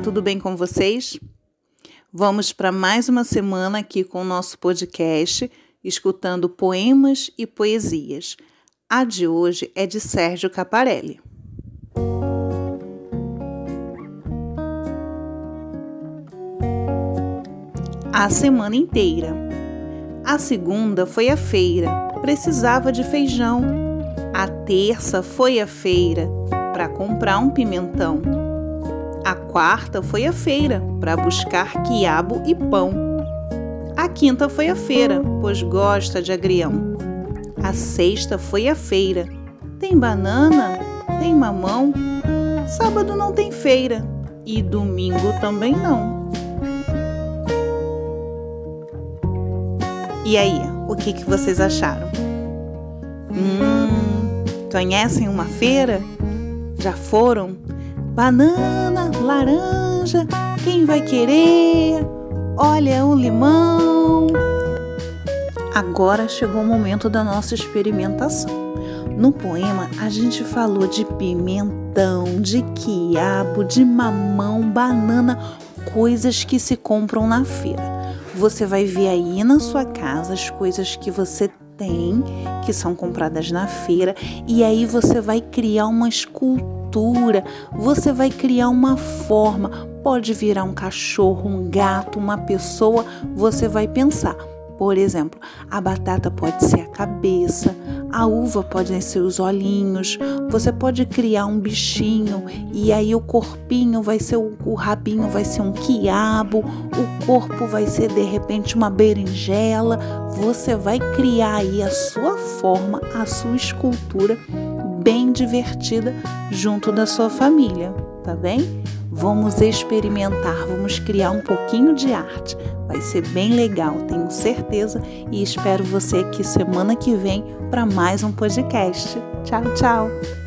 tudo bem com vocês? Vamos para mais uma semana aqui com o nosso podcast, escutando poemas e poesias. A de hoje é de Sérgio Caparelli. A semana inteira. A segunda foi a feira, precisava de feijão. A terça foi a feira, para comprar um pimentão. A quarta foi a feira para buscar quiabo e pão. A quinta foi a feira, pois gosta de agrião. A sexta foi a feira. Tem banana? Tem mamão? Sábado não tem feira e domingo também não. E aí, o que, que vocês acharam? Hum, conhecem uma feira? Já foram? Banana, laranja, quem vai querer? Olha o limão. Agora chegou o momento da nossa experimentação. No poema, a gente falou de pimentão, de quiabo, de mamão, banana, coisas que se compram na feira. Você vai ver aí na sua casa as coisas que você tem, que são compradas na feira, e aí você vai criar uma escultura você vai criar uma forma. Pode virar um cachorro, um gato, uma pessoa. Você vai pensar. Por exemplo, a batata pode ser a cabeça, a uva pode ser os olhinhos, você pode criar um bichinho e aí o corpinho vai ser o, o rabinho vai ser um quiabo, o corpo vai ser de repente uma berinjela. Você vai criar aí a sua forma, a sua escultura bem divertida junto da sua família, tá bem? Vamos experimentar, vamos criar um pouquinho de arte. Vai ser bem legal, tenho certeza, e espero você aqui semana que vem para mais um podcast. Tchau, tchau!